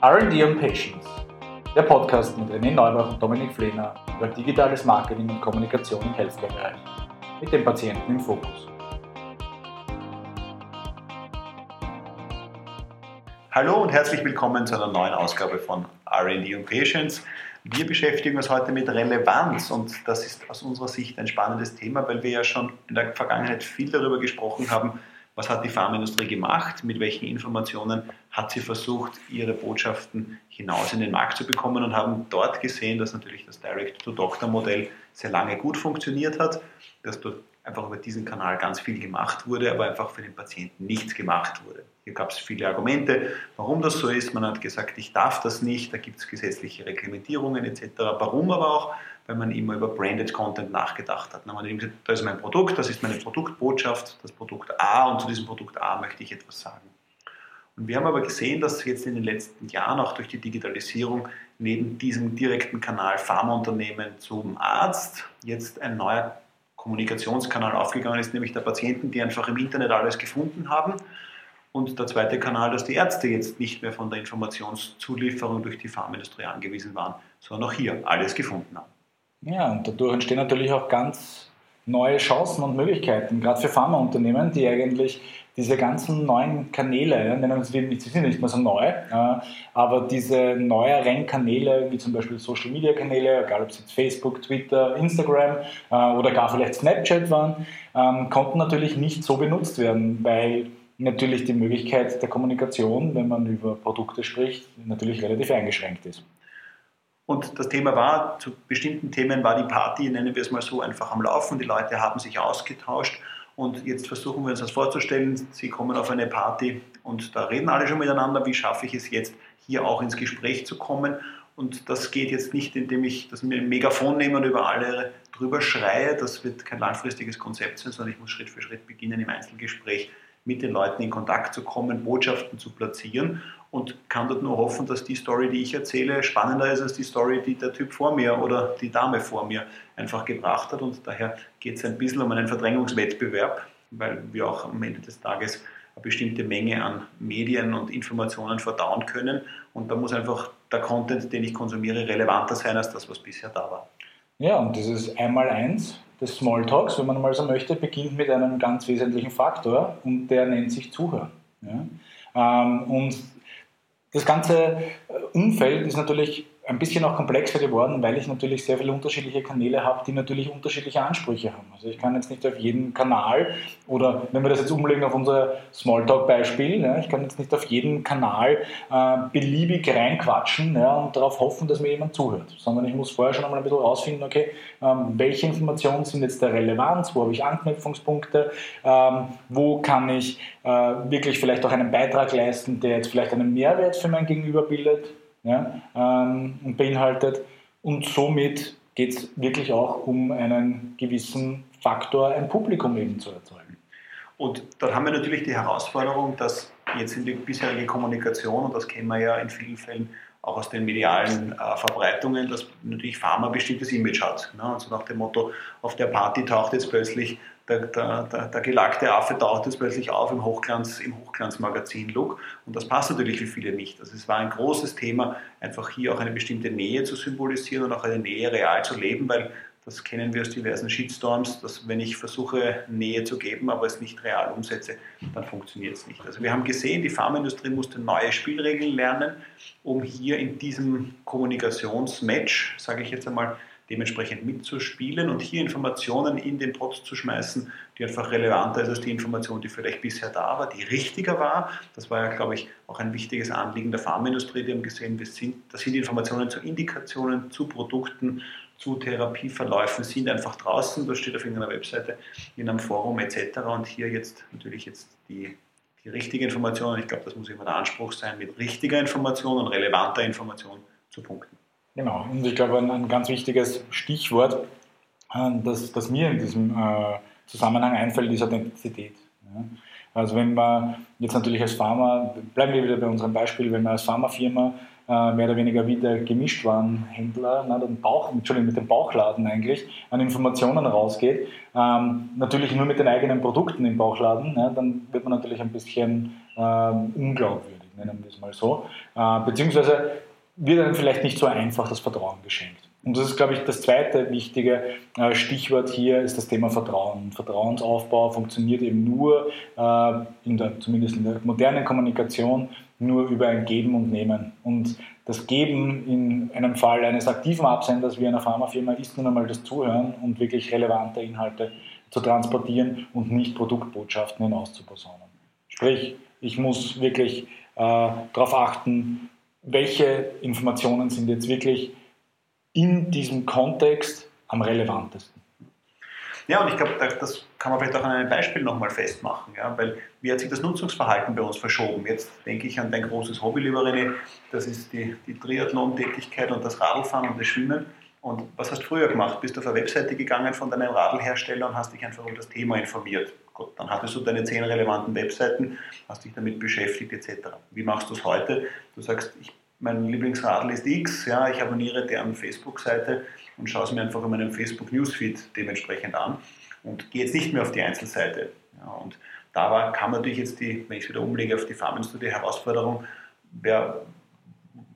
RD und Patience, der Podcast mit René Neubach und Dominik Flehner über digitales Marketing und Kommunikation im Healthcare-Bereich mit dem Patienten im Fokus. Hallo und herzlich willkommen zu einer neuen Ausgabe von RD und Patience. Wir beschäftigen uns heute mit Relevanz und das ist aus unserer Sicht ein spannendes Thema, weil wir ja schon in der Vergangenheit viel darüber gesprochen haben, was hat die Pharmaindustrie gemacht, mit welchen Informationen hat sie versucht, ihre Botschaften hinaus in den Markt zu bekommen und haben dort gesehen, dass natürlich das Direct-to-Doctor-Modell sehr lange gut funktioniert hat, dass dort einfach über diesen Kanal ganz viel gemacht wurde, aber einfach für den Patienten nichts gemacht wurde. Hier gab es viele Argumente, warum das so ist. Man hat gesagt, ich darf das nicht, da gibt es gesetzliche Reglementierungen etc. Warum aber auch? Weil man immer über Branded Content nachgedacht hat. Dann hat man eben gesagt, da ist mein Produkt, das ist meine Produktbotschaft, das Produkt A und zu diesem Produkt A möchte ich etwas sagen. Und wir haben aber gesehen, dass jetzt in den letzten Jahren auch durch die Digitalisierung neben diesem direkten Kanal Pharmaunternehmen zum Arzt jetzt ein neuer Kommunikationskanal aufgegangen ist, nämlich der Patienten, die einfach im Internet alles gefunden haben und der zweite Kanal, dass die Ärzte jetzt nicht mehr von der Informationszulieferung durch die Pharmaindustrie angewiesen waren, sondern auch hier alles gefunden haben. Ja, und dadurch entstehen natürlich auch ganz neue Chancen und Möglichkeiten, gerade für Pharmaunternehmen, die eigentlich diese ganzen neuen Kanäle, nennen sie sind nicht mehr so neu, aber diese neueren Kanäle, wie zum Beispiel Social Media Kanäle, egal ob es jetzt Facebook, Twitter, Instagram äh, oder gar vielleicht Snapchat waren, ähm, konnten natürlich nicht so benutzt werden, weil natürlich die Möglichkeit der Kommunikation, wenn man über Produkte spricht, natürlich relativ eingeschränkt ist. Und das Thema war, zu bestimmten Themen war die Party, nennen wir es mal so, einfach am Laufen. Die Leute haben sich ausgetauscht. Und jetzt versuchen wir uns das vorzustellen. Sie kommen auf eine Party und da reden alle schon miteinander. Wie schaffe ich es jetzt, hier auch ins Gespräch zu kommen? Und das geht jetzt nicht, indem ich das mir ein Megafon nehme und über alle drüber schreie. Das wird kein langfristiges Konzept sein, sondern ich muss Schritt für Schritt beginnen, im Einzelgespräch mit den Leuten in Kontakt zu kommen, Botschaften zu platzieren und kann dort nur hoffen, dass die Story, die ich erzähle, spannender ist als die Story, die der Typ vor mir oder die Dame vor mir einfach gebracht hat. Und daher geht es ein bisschen um einen Verdrängungswettbewerb, weil wir auch am Ende des Tages eine bestimmte Menge an Medien und Informationen verdauen können. Und da muss einfach der Content, den ich konsumiere, relevanter sein als das, was bisher da war. Ja, und das ist einmal eins des Smalltalks, wenn man mal so möchte, beginnt mit einem ganz wesentlichen Faktor und der nennt sich Zuhören. Ja? Ähm, und das ganze Umfeld ist natürlich ein bisschen auch komplexer geworden, weil ich natürlich sehr viele unterschiedliche Kanäle habe, die natürlich unterschiedliche Ansprüche haben. Also ich kann jetzt nicht auf jeden Kanal oder wenn wir das jetzt umlegen auf unser Smalltalk-Beispiel, ja, ich kann jetzt nicht auf jeden Kanal äh, beliebig reinquatschen ja, und darauf hoffen, dass mir jemand zuhört, sondern ich muss vorher schon einmal ein bisschen rausfinden, okay, ähm, welche Informationen sind jetzt der Relevanz, wo habe ich Anknüpfungspunkte, ähm, wo kann ich äh, wirklich vielleicht auch einen Beitrag leisten, der jetzt vielleicht einen Mehrwert für mein Gegenüber bildet ja, ähm, und beinhaltet. Und somit geht es wirklich auch um einen gewissen Faktor, ein Publikum eben zu erzeugen. Und dann haben wir natürlich die Herausforderung, dass jetzt in die bisherige Kommunikation, und das kennen wir ja in vielen Fällen auch aus den medialen äh, Verbreitungen, dass natürlich Pharma bestimmtes Image hat. Ne? Also nach dem Motto, auf der Party taucht jetzt plötzlich der, der, der, der gelackte Affe taucht jetzt plötzlich auf im, Hochglanz, im Hochglanzmagazin-Look. Und das passt natürlich für viele nicht. Also es war ein großes Thema, einfach hier auch eine bestimmte Nähe zu symbolisieren und auch eine Nähe real zu leben, weil das kennen wir aus diversen Shitstorms, dass wenn ich versuche, Nähe zu geben, aber es nicht real umsetze, dann funktioniert es nicht. Also wir haben gesehen, die Pharmaindustrie musste neue Spielregeln lernen, um hier in diesem Kommunikationsmatch, sage ich jetzt einmal, dementsprechend mitzuspielen und hier Informationen in den Pot zu schmeißen, die einfach relevanter ist als die Information, die vielleicht bisher da war, die richtiger war. Das war ja, glaube ich, auch ein wichtiges Anliegen der Pharmaindustrie. Die haben gesehen, sind, das sind Informationen zu Indikationen, zu Produkten, zu Therapieverläufen sind einfach draußen. Das steht auf irgendeiner Webseite, in einem Forum etc. Und hier jetzt natürlich jetzt die, die richtige Information. Ich glaube, das muss immer der Anspruch sein, mit richtiger Information und relevanter Information zu punkten. Genau, und ich glaube, ein, ein ganz wichtiges Stichwort, äh, das, das mir in diesem äh, Zusammenhang einfällt, ist Authentizität. Ja. Also wenn man jetzt natürlich als Pharma, bleiben wir wieder bei unserem Beispiel, wenn man als Pharmafirma äh, mehr oder weniger wie der Gemischtwarenhändler, na, den Bauch, Entschuldigung, mit dem Bauchladen eigentlich, an Informationen rausgeht, ähm, natürlich nur mit den eigenen Produkten im Bauchladen, ja, dann wird man natürlich ein bisschen äh, unglaubwürdig. nennen wir es mal so. Äh, beziehungsweise wird einem vielleicht nicht so einfach das Vertrauen geschenkt. Und das ist, glaube ich, das zweite wichtige äh, Stichwort hier, ist das Thema Vertrauen. Vertrauensaufbau funktioniert eben nur, äh, in der, zumindest in der modernen Kommunikation, nur über ein Geben und Nehmen. Und das Geben in einem Fall eines aktiven Absenders wie einer Pharmafirma ist nun einmal das Zuhören und wirklich relevante Inhalte zu transportieren und nicht Produktbotschaften hinauszuposaunen. Sprich, ich muss wirklich äh, darauf achten, welche Informationen sind jetzt wirklich in diesem Kontext am relevantesten. Ja, und ich glaube, das kann man vielleicht auch an einem Beispiel nochmal festmachen, ja, weil wie hat sich das Nutzungsverhalten bei uns verschoben? Jetzt denke ich an dein großes Hobby, lieber René, das ist die, die Triathlon-Tätigkeit und das Radlfahren und das Schwimmen. Und was hast du früher gemacht? Bist du auf eine Webseite gegangen von deinem Radlhersteller und hast dich einfach über das Thema informiert. Gut, dann hattest du deine zehn relevanten Webseiten, hast dich damit beschäftigt etc. Wie machst du es heute? Du sagst, ich, mein Lieblingsradl ist X, ja, ich abonniere deren Facebook-Seite und schaue es mir einfach in meinem Facebook-Newsfeed dementsprechend an und gehe jetzt nicht mehr auf die Einzelseite. Ja, und da war, kam natürlich jetzt die, wenn ich es wieder umlege auf die Farmenstudie, Herausforderung, wer,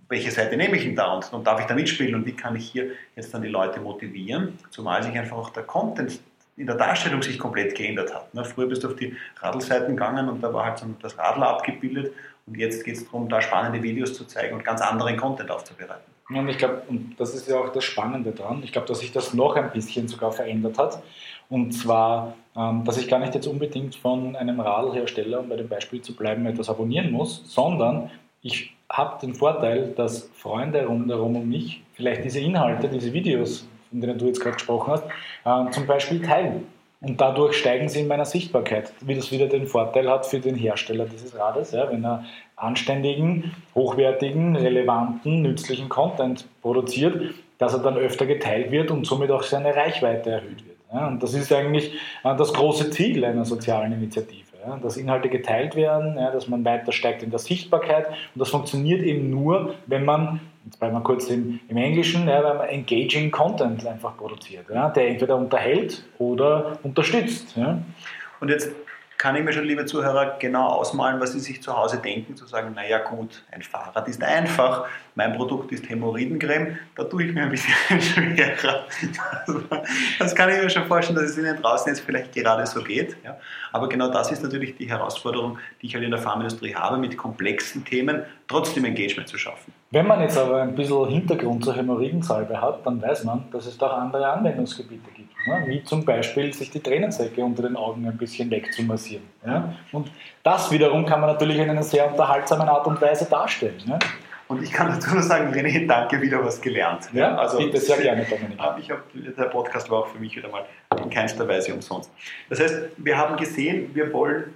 welche Seite nehme ich denn da und, und darf ich da mitspielen und wie kann ich hier jetzt dann die Leute motivieren, zumal sich einfach auch der Content in der Darstellung sich komplett geändert hat. Ne? Früher bist du auf die Radlseiten gegangen und da war halt so das Radler abgebildet und jetzt geht es darum, da spannende Videos zu zeigen und ganz anderen Content aufzubereiten. Und ich glaube, und das ist ja auch das Spannende dran, ich glaube, dass sich das noch ein bisschen sogar verändert hat. Und zwar, ähm, dass ich gar nicht jetzt unbedingt von einem Radlhersteller, um bei dem Beispiel zu bleiben, etwas abonnieren muss, sondern ich habe den Vorteil, dass Freunde rundherum um mich vielleicht diese Inhalte, diese Videos, von denen du jetzt gerade gesprochen hast, äh, zum Beispiel teilen. Und dadurch steigen sie in meiner Sichtbarkeit, wie das wieder den Vorteil hat für den Hersteller dieses Rades, ja, wenn er anständigen, hochwertigen, relevanten, nützlichen Content produziert, dass er dann öfter geteilt wird und somit auch seine Reichweite erhöht wird. Ja, und das ist eigentlich äh, das große Ziel einer sozialen Initiative ja, dass Inhalte geteilt werden, ja, dass man weiter steigt in der Sichtbarkeit. Und das funktioniert eben nur, wenn man, jetzt bleiben wir kurz im, im Englischen, ja, wenn man engaging Content einfach produziert, der entweder unterhält oder unterstützt. Und jetzt kann ich mir schon, liebe Zuhörer, genau ausmalen, was Sie sich zu Hause denken, zu sagen, naja gut, ein Fahrrad ist einfach, mein Produkt ist Hämorrhoidencreme, da tue ich mir ein bisschen schwerer. das kann ich mir schon vorstellen, dass es Ihnen draußen jetzt vielleicht gerade so geht. Ja. Aber genau das ist natürlich die Herausforderung, die ich halt in der Pharmaindustrie habe, mit komplexen Themen trotzdem Engagement zu schaffen. Wenn man jetzt aber ein bisschen Hintergrund zur Hämorrhoidensalbe hat, dann weiß man, dass es da auch andere Anwendungsgebiete gibt. Ja, wie zum Beispiel sich die Tränensäcke unter den Augen ein bisschen wegzumassieren. Ja? Und das wiederum kann man natürlich in einer sehr unterhaltsamen Art und Weise darstellen. Ja? Und ich kann dazu nur sagen, René, danke, wieder was gelernt. Ja, also, bitte, sehr gerne, Dominik. Ich hab, der Podcast war auch für mich wieder mal in keinster Weise umsonst. Das heißt, wir haben gesehen, wir wollen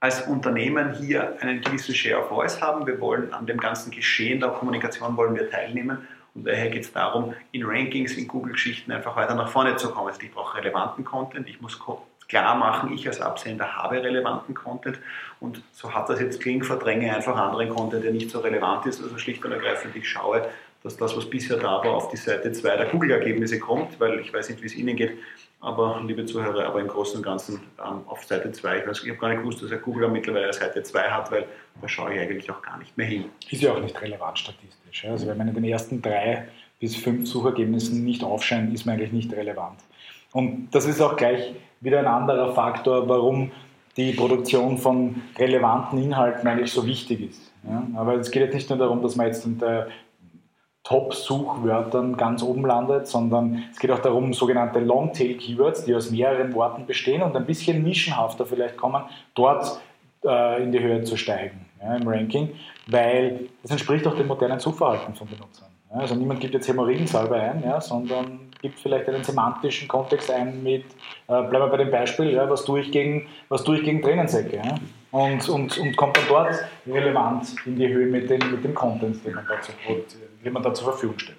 als Unternehmen hier einen gewissen Share of Voice haben. Wir wollen an dem ganzen Geschehen der Kommunikation wollen wir teilnehmen und daher geht es darum, in Rankings, in Google-Geschichten einfach weiter nach vorne zu kommen. Also ich brauche relevanten Content, ich muss klar machen, ich als Absender habe relevanten Content und so hat das jetzt klingt, verdränge einfach anderen Content, der nicht so relevant ist. Also schlicht und ergreifend, ich schaue, dass das, was bisher da war, auf die Seite 2 der Google-Ergebnisse kommt, weil ich weiß nicht, wie es Ihnen geht, aber liebe Zuhörer, aber im Großen und Ganzen ähm, auf Seite 2, ich, ich habe gar nicht gewusst, dass Google mittlerweile Seite 2 hat, weil da schaue ich eigentlich auch gar nicht mehr hin. Ist ja auch nicht relevant statistisch. Also wenn man in den ersten drei bis fünf Suchergebnissen nicht aufscheint, ist man eigentlich nicht relevant. Und das ist auch gleich wieder ein anderer Faktor, warum die Produktion von relevanten Inhalten eigentlich so wichtig ist. Ja? Aber es geht jetzt nicht nur darum, dass man jetzt unter Top-Suchwörtern ganz oben landet, sondern es geht auch darum, sogenannte Longtail-Keywords, die aus mehreren Worten bestehen und ein bisschen nischenhafter vielleicht kommen, dort äh, in die Höhe zu steigen ja, im Ranking, weil das entspricht auch dem modernen Suchverhalten von Benutzern. Ja, also niemand gibt jetzt Hämorrhoidensalbe ein, ja, sondern gibt vielleicht einen semantischen Kontext ein mit, äh, bleiben wir bei dem Beispiel, ja, was, tue ich gegen, gegen Tränensäcke? Ja? Und, und, und kommt dann dort relevant in die Höhe mit, den, mit dem Content, den man, dazu, den man da zur Verfügung stellt.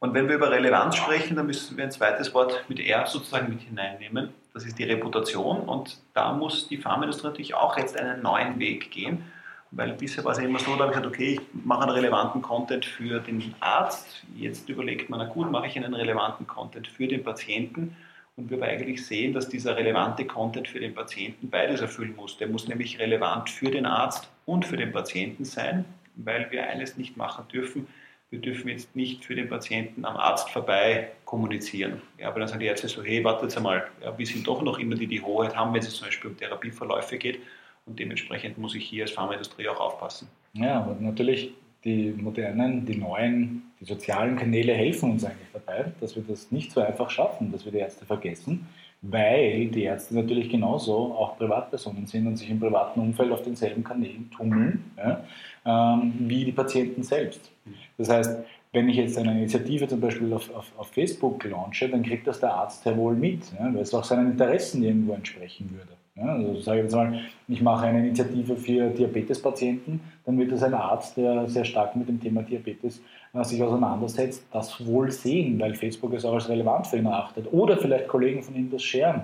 Und wenn wir über Relevanz sprechen, dann müssen wir ein zweites Wort mit R sozusagen mit hineinnehmen. Das ist die Reputation. Und da muss die Pharmaindustrie natürlich auch jetzt einen neuen Weg gehen. Weil bisher war es ja immer so, da habe ich gesagt, okay, ich mache einen relevanten Content für den Arzt. Jetzt überlegt man, na gut, mache ich einen relevanten Content für den Patienten. Und wir eigentlich sehen, dass dieser relevante Content für den Patienten beides erfüllen muss. Der muss nämlich relevant für den Arzt und für den Patienten sein, weil wir eines nicht machen dürfen. Wir dürfen jetzt nicht für den Patienten am Arzt vorbei kommunizieren. Ja, aber dann sagen die Ärzte so, hey, wartet einmal, ja, wir sind doch noch immer die, die Hoheit haben, wenn es zum Beispiel um Therapieverläufe geht. Und dementsprechend muss ich hier als Pharmaindustrie auch aufpassen. Ja, aber natürlich die modernen, die neuen, die sozialen Kanäle helfen uns eigentlich dabei, dass wir das nicht so einfach schaffen, dass wir die Ärzte vergessen, weil die Ärzte natürlich genauso auch Privatpersonen sind und sich im privaten Umfeld auf denselben Kanälen tummeln ja, ähm, wie die Patienten selbst. Das heißt, wenn ich jetzt eine Initiative zum Beispiel auf, auf, auf Facebook launche, dann kriegt das der Arzt ja wohl mit, ja, weil es auch seinen Interessen irgendwo entsprechen würde. Ja, also sage ich jetzt mal, ich mache eine Initiative für Diabetespatienten, dann wird das ein Arzt, der sehr stark mit dem Thema Diabetes äh, sich auseinandersetzt, das wohl sehen, weil Facebook es auch als relevant für ihn erachtet. Oder vielleicht Kollegen von ihm das scheren,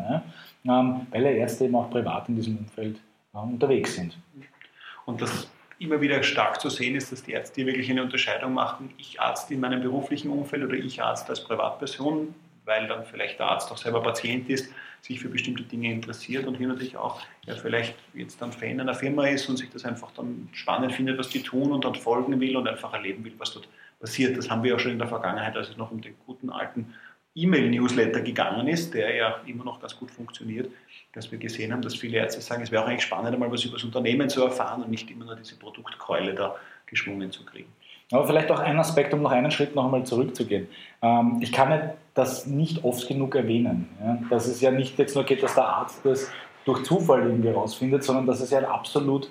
ja, ähm, weil er Ärzte eben auch privat in diesem Umfeld äh, unterwegs sind. Und das immer wieder stark zu sehen ist, dass die Ärzte wirklich eine Unterscheidung machen, ich Arzt in meinem beruflichen Umfeld oder ich Arzt als Privatperson, weil dann vielleicht der Arzt auch selber Patient ist sich für bestimmte Dinge interessiert und hier natürlich auch ja, vielleicht jetzt dann Fan einer Firma ist und sich das einfach dann spannend findet, was die tun und dann folgen will und einfach erleben will, was dort passiert. Das haben wir ja schon in der Vergangenheit, als es noch um den guten alten E-Mail-Newsletter gegangen ist, der ja immer noch ganz gut funktioniert, dass wir gesehen haben, dass viele Ärzte sagen, es wäre auch eigentlich spannend, mal was über das Unternehmen zu erfahren und nicht immer nur diese Produktkeule da geschwungen zu kriegen. Aber vielleicht auch ein Aspekt, um noch einen Schritt noch einmal zurückzugehen. Ähm, ich kann das nicht oft genug erwähnen. Dass es ja nicht jetzt nur geht, dass der Arzt das durch Zufall irgendwie rausfindet, sondern dass es ja ein absolut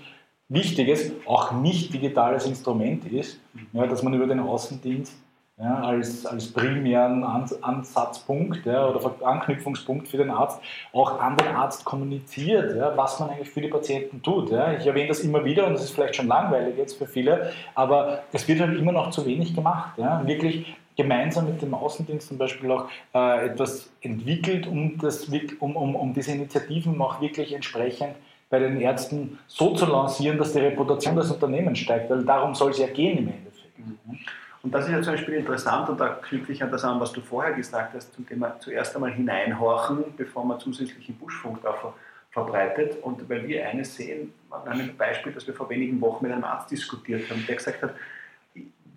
wichtiges, auch nicht digitales Instrument ist, dass man über den Außendienst ja, als, als primären Ansatzpunkt ja, oder Anknüpfungspunkt für den Arzt auch an den Arzt kommuniziert, ja, was man eigentlich für die Patienten tut. Ich erwähne das immer wieder und es ist vielleicht schon langweilig jetzt für viele, aber es wird halt immer noch zu wenig gemacht. Wirklich gemeinsam mit dem Außendienst zum Beispiel auch äh, etwas entwickelt, um, das, um, um, um diese Initiativen auch wirklich entsprechend bei den Ärzten so zu lancieren, dass die Reputation des Unternehmens steigt, weil darum soll es ja gehen im Endeffekt. Mhm. Und das ist ja zum Beispiel interessant und da knüpfe ich an das an, was du vorher gesagt hast, zum Thema zuerst einmal hineinhorchen, bevor man zusätzlichen Buschfunk da ver verbreitet. Und weil wir eines sehen, an einem Beispiel, das wir vor wenigen Wochen mit einem Arzt diskutiert haben, der gesagt hat,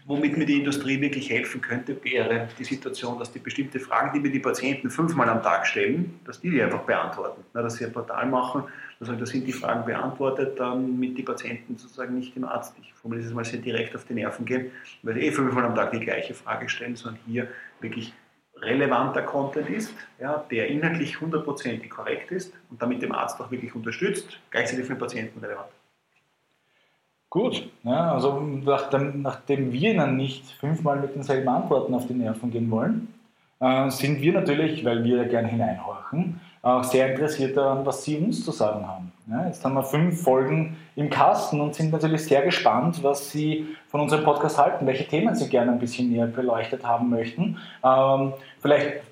womit mir die Industrie wirklich helfen könnte, wäre die Situation, dass die bestimmte Fragen, die mir die Patienten fünfmal am Tag stellen, dass die die einfach beantworten. Na, dass sie ein Portal machen, also da sind die Fragen beantwortet, damit die Patienten sozusagen nicht dem Arzt, ich formuliere es mal sehr direkt auf die Nerven gehen, weil sie eh fünfmal am Tag die gleiche Frage stellen, sondern hier wirklich relevanter Content ist, ja, der inhaltlich hundertprozentig korrekt ist und damit dem Arzt auch wirklich unterstützt, gleichzeitig für den Patienten relevant. Gut, ja, also nachdem, nachdem wir Ihnen nicht fünfmal mit denselben Antworten auf die Nerven gehen wollen, äh, sind wir natürlich, weil wir gerne hineinhorchen, auch sehr interessiert daran, was Sie uns zu sagen haben. Ja, jetzt haben wir fünf Folgen im Kasten und sind natürlich sehr gespannt, was Sie von unserem Podcast halten, welche Themen Sie gerne ein bisschen näher beleuchtet haben möchten. Ähm, vielleicht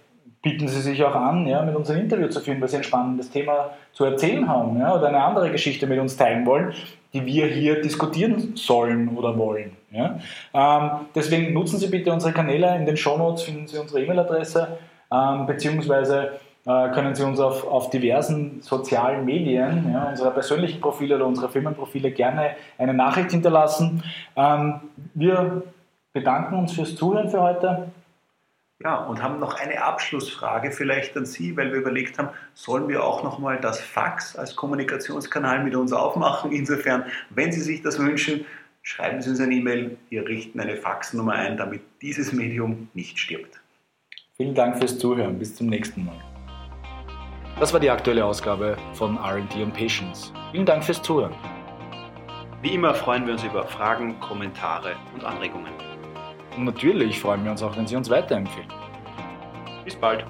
bieten Sie sich auch an, ja, mit uns ein Interview zu führen, weil Sie ein spannendes Thema zu erzählen haben ja, oder eine andere Geschichte mit uns teilen wollen, die wir hier diskutieren sollen oder wollen. Ja. Ähm, deswegen nutzen Sie bitte unsere Kanäle. In den Shownotes finden Sie unsere E-Mail-Adresse, ähm, beziehungsweise äh, können Sie uns auf, auf diversen sozialen Medien, ja, unserer persönlichen Profile oder unserer Firmenprofile gerne eine Nachricht hinterlassen. Ähm, wir bedanken uns fürs Zuhören für heute. Ja, und haben noch eine Abschlussfrage vielleicht an Sie, weil wir überlegt haben, sollen wir auch nochmal das Fax als Kommunikationskanal mit uns aufmachen? Insofern, wenn Sie sich das wünschen, schreiben Sie uns eine E-Mail, wir richten eine Faxnummer ein, damit dieses Medium nicht stirbt. Vielen Dank fürs Zuhören, bis zum nächsten Mal. Das war die aktuelle Ausgabe von RD und Patience. Vielen Dank fürs Zuhören. Wie immer freuen wir uns über Fragen, Kommentare und Anregungen. Und natürlich freuen wir uns auch, wenn Sie uns weiterempfehlen. Bis bald.